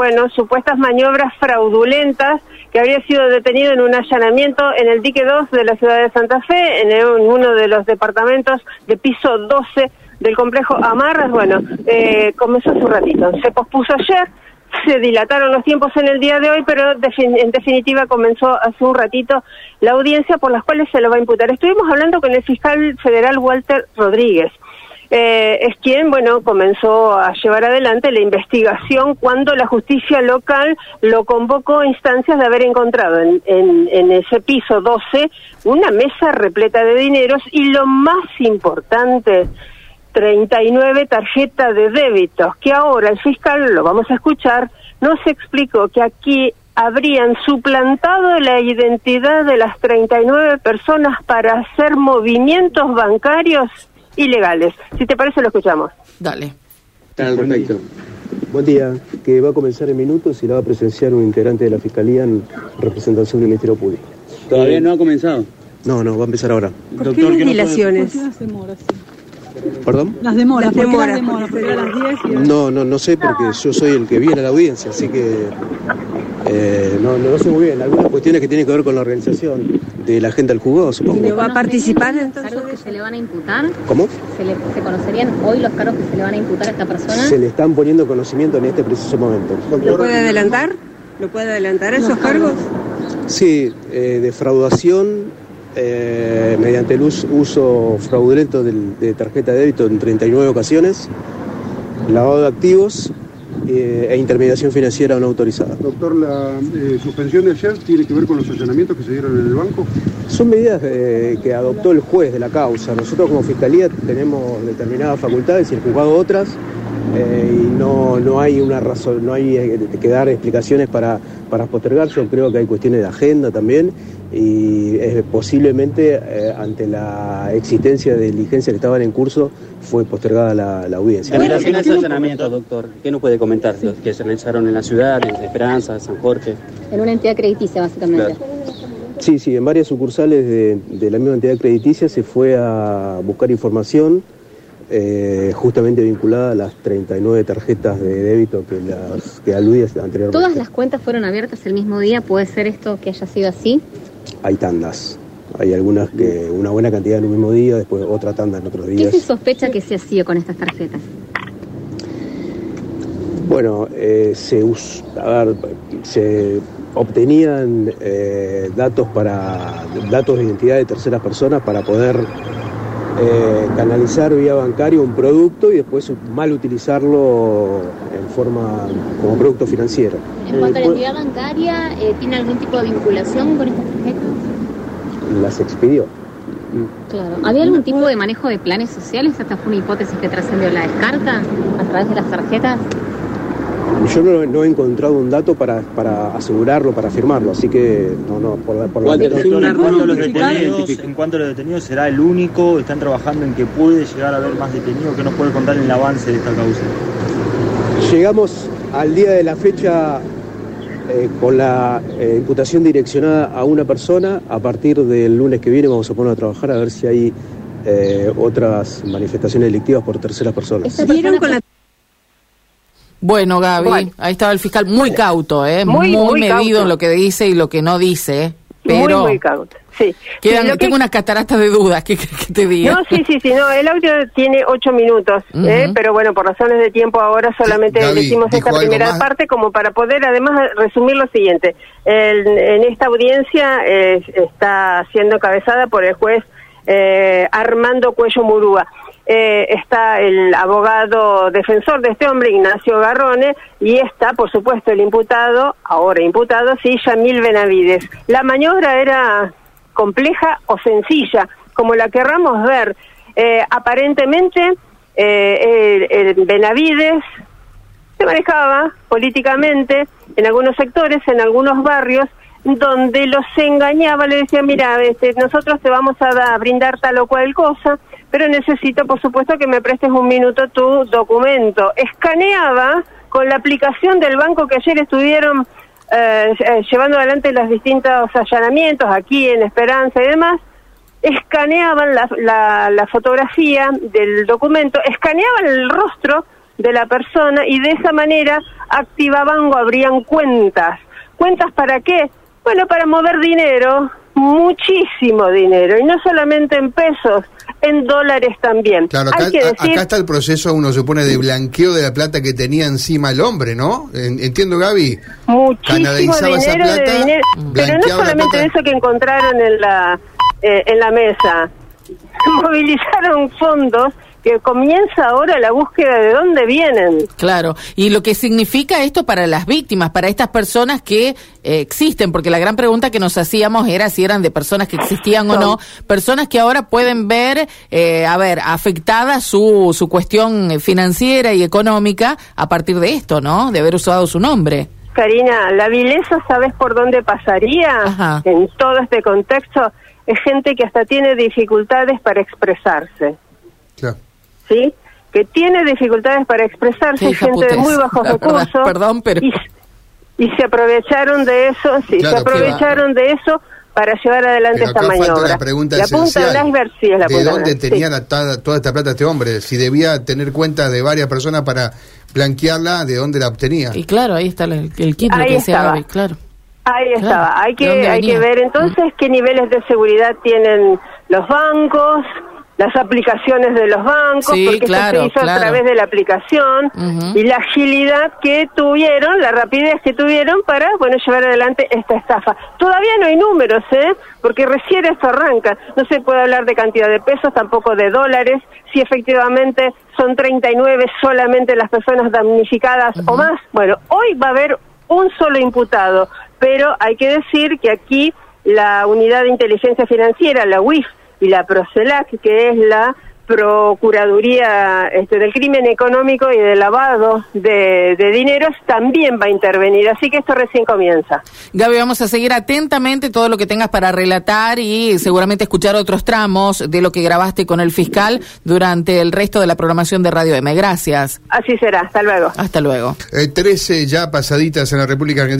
bueno, supuestas maniobras fraudulentas que habría sido detenido en un allanamiento en el dique 2 de la ciudad de Santa Fe, en, uno de los departamentos de piso 12 del complejo Amarras. Bueno, eh, comenzó un ratito. Se pospuso ayer, se dilataron los tiempos en el día de hoy, pero en definitiva comenzó hace un ratito la audiencia por las cuales se lo va a imputar. Estuvimos hablando con el fiscal federal Walter Rodríguez. Eh, es quien, bueno, comenzó a llevar adelante la investigación cuando la justicia local lo convocó a instancias de haber encontrado en, en ese piso 12 una mesa repleta de dineros y lo más importante, 39 tarjetas de débitos, que ahora el fiscal, lo vamos a escuchar, nos explicó que aquí habrían suplantado la identidad de las 39 personas para hacer movimientos bancarios ilegales. Si te parece, lo escuchamos. Dale. Perfecto. Buen día, que va a comenzar en minutos y la va a presenciar un integrante de la Fiscalía en representación del Ministerio Público. ¿Todavía no ha comenzado? No, no, va a empezar ahora. ¿Por Doctor, qué dilaciones? ¿Perdón? Las demoras, las demoras. No, no, no sé porque yo soy el que viene a la audiencia, así que eh, no, no sé muy bien. Algunas cuestiones que tienen que ver con la organización de la gente al jugado, supongo. ¿Va a participar entonces? ¿Cargos que se le van a imputar? ¿Cómo? ¿Se, conocerían hoy los cargos que se le van a imputar a esta persona? Se le están poniendo conocimiento en este preciso momento. ¿Lo puede adelantar? ¿Lo puede adelantar esos cargos? Sí, eh, defraudación eh, mediante el uso fraudulento de tarjeta de débito en 39 ocasiones, lavado de activos eh, e intermediación financiera no autorizada. Doctor, ¿la eh, suspensión de ayer tiene que ver con los allanamientos que se dieron en el banco? Son medidas que adoptó el juez de la causa. Nosotros como Fiscalía tenemos determinadas facultades y el juzgado otras. Y no, no hay una razón, no hay que dar explicaciones para, para postergar. Yo creo que hay cuestiones de agenda también y posiblemente eh, ante la existencia de diligencias que estaban en curso fue postergada la, audiencia. En relación a allanamientos, doctor, ¿qué nos puede comentar? Los que se realizaron en la ciudad, en Esperanza, San Jorge. En una entidad crediticia, básicamente. Sí, sí, en varias sucursales de, de la misma entidad crediticia se fue a buscar información eh, justamente vinculada a las 39 tarjetas de débito que, las, que aludí anteriormente. ¿Todas las cuentas fueron abiertas el mismo día? ¿Puede ser esto que haya sido así? Hay tandas. Hay algunas que una buena cantidad en un mismo día, después otra tanda en otros días. ¿Qué se sospecha que se hacía con estas tarjetas? Bueno, eh, se, a ver, se obtenían eh, datos para datos de identidad de terceras personas para poder eh, canalizar vía bancaria un producto y después mal utilizarlo en forma como producto financiero. En cuanto a la entidad bancaria, eh, ¿tiene algún tipo de vinculación con estas tarjetas? Las expidió. Claro. ¿Había algún tipo de manejo de planes sociales? Esta fue una hipótesis que trascendió la descarta a través de las tarjetas. Yo no, he encontrado un dato para, para asegurarlo, para afirmarlo, así que no, no, por, por la ¿En cuanto, a los detenidos, ¿En cuanto a los detenidos será el único? ¿Están trabajando en que puede llegar a haber más detenidos? ¿Qué nos puede contar en el avance de esta causa? Llegamos al día de la fecha eh, con la eh, imputación direccionada a una persona. A partir del lunes que viene vamos a poner a trabajar a ver si hay eh, otras manifestaciones delictivas por terceras personas. ¿Vieron con la bueno, Gaby, ahí estaba el fiscal muy cauto, ¿eh? muy, medido en lo que dice y lo que no dice. Pero muy, muy cauto, sí. Tengo unas cataratas de dudas, ¿qué, te digo? No, sí, sí, sí, no, el audio tiene ocho minutos, ¿eh? pero bueno, por razones de tiempo ahora solamente decimos esta primera parte como para poder además resumir lo siguiente. en esta audiencia eh, está siendo cabezada por el juez eh, Armando Cuello Murúa. Eh, está el abogado defensor de este hombre, Ignacio Garrone, y está, por supuesto, el imputado, ahora imputado, sí, Yamil Benavides. La maniobra era compleja o sencilla, como la querramos ver. Eh, aparentemente, eh, el, Benavides se manejaba políticamente en algunos sectores, en algunos barrios, donde los engañaba, le decía, mira, este, nosotros te vamos a, a brindar tal o cual cosa, pero necesito, por supuesto, que me prestes un minuto tu documento. Escaneaba con la aplicación del banco que ayer estuvieron eh, eh, llevando adelante los distintos allanamientos aquí en Esperanza y demás, escaneaban la, la, fotografía del documento, escaneaban el rostro de la persona y de esa manera activaban o abrían cuentas. ¿Cuentas para qué? Bueno, para mover dinero, muchísimo dinero, y no solamente en pesos, en dólares también. Claro, acá, está el proceso, uno supone, de blanqueo de la plata que tenía encima el hombre, ¿no? Entiendo, Gaby. Muchísimo dinero, de dinero pero no solamente eso que encontraron en la, eh, en la mesa. Movilizaron fondos que comienza ahora la búsqueda de dónde vienen. Claro, y lo que significa esto para las víctimas, para estas personas que eh, existen, porque la gran pregunta que nos hacíamos era si eran de personas que existían o no, personas que ahora pueden ver, eh, a ver, afectada su, su cuestión financiera y económica a partir de esto, ¿no? De haber usado su nombre. Karina, la vileza, ¿sabes por dónde pasaría en todo este contexto? Es gente que hasta tiene dificultades para expresarse. Claro. ¿Sí? Que tiene dificultades para expresarse, gente de muy bajos recursos. Perdón, pero... Y, se aprovecharon de eso, sí, se aprovecharon de eso para llevar adelante esta maniobra. La, pregunta la punta del iceberg sí es la ¿De dónde tenía toda esta plata este hombre? Si debía tener cuenta de varias personas para blanquearla, ¿de dónde la obtenía? Y claro, ahí está el, kit, lo que sea, claro. Ahí estaba. Hay que, hay que ver entonces qué niveles de seguridad tienen los bancos, las aplicaciones de los bancos, porque se hizo a través de la aplicación, y la agilidad que tuvieron, la rapidez que tuvieron para, bueno, llevar adelante esta estafa. Todavía no hay números, ¿eh? Porque recién esto arranca. No se puede hablar de cantidad de pesos, tampoco de dólares, si efectivamente son 39 solamente las personas damnificadas o más. Bueno, hoy va a haber un solo imputado, pero hay que decir que aquí la unidad de inteligencia financiera, la UIF, y la PROCELAC, que es la Procuraduría este, del Crimen Económico y del Lavado de, de, Dineros, también va a intervenir. Así que esto recién comienza. Gaby, vamos a seguir atentamente todo lo que tengas para relatar y seguramente escuchar otros tramos de lo que grabaste con el fiscal durante el resto de la programación de Radio M. Gracias. Así será. Hasta luego. Hasta luego. Eh, 13 ya pasaditas en la República Argentina.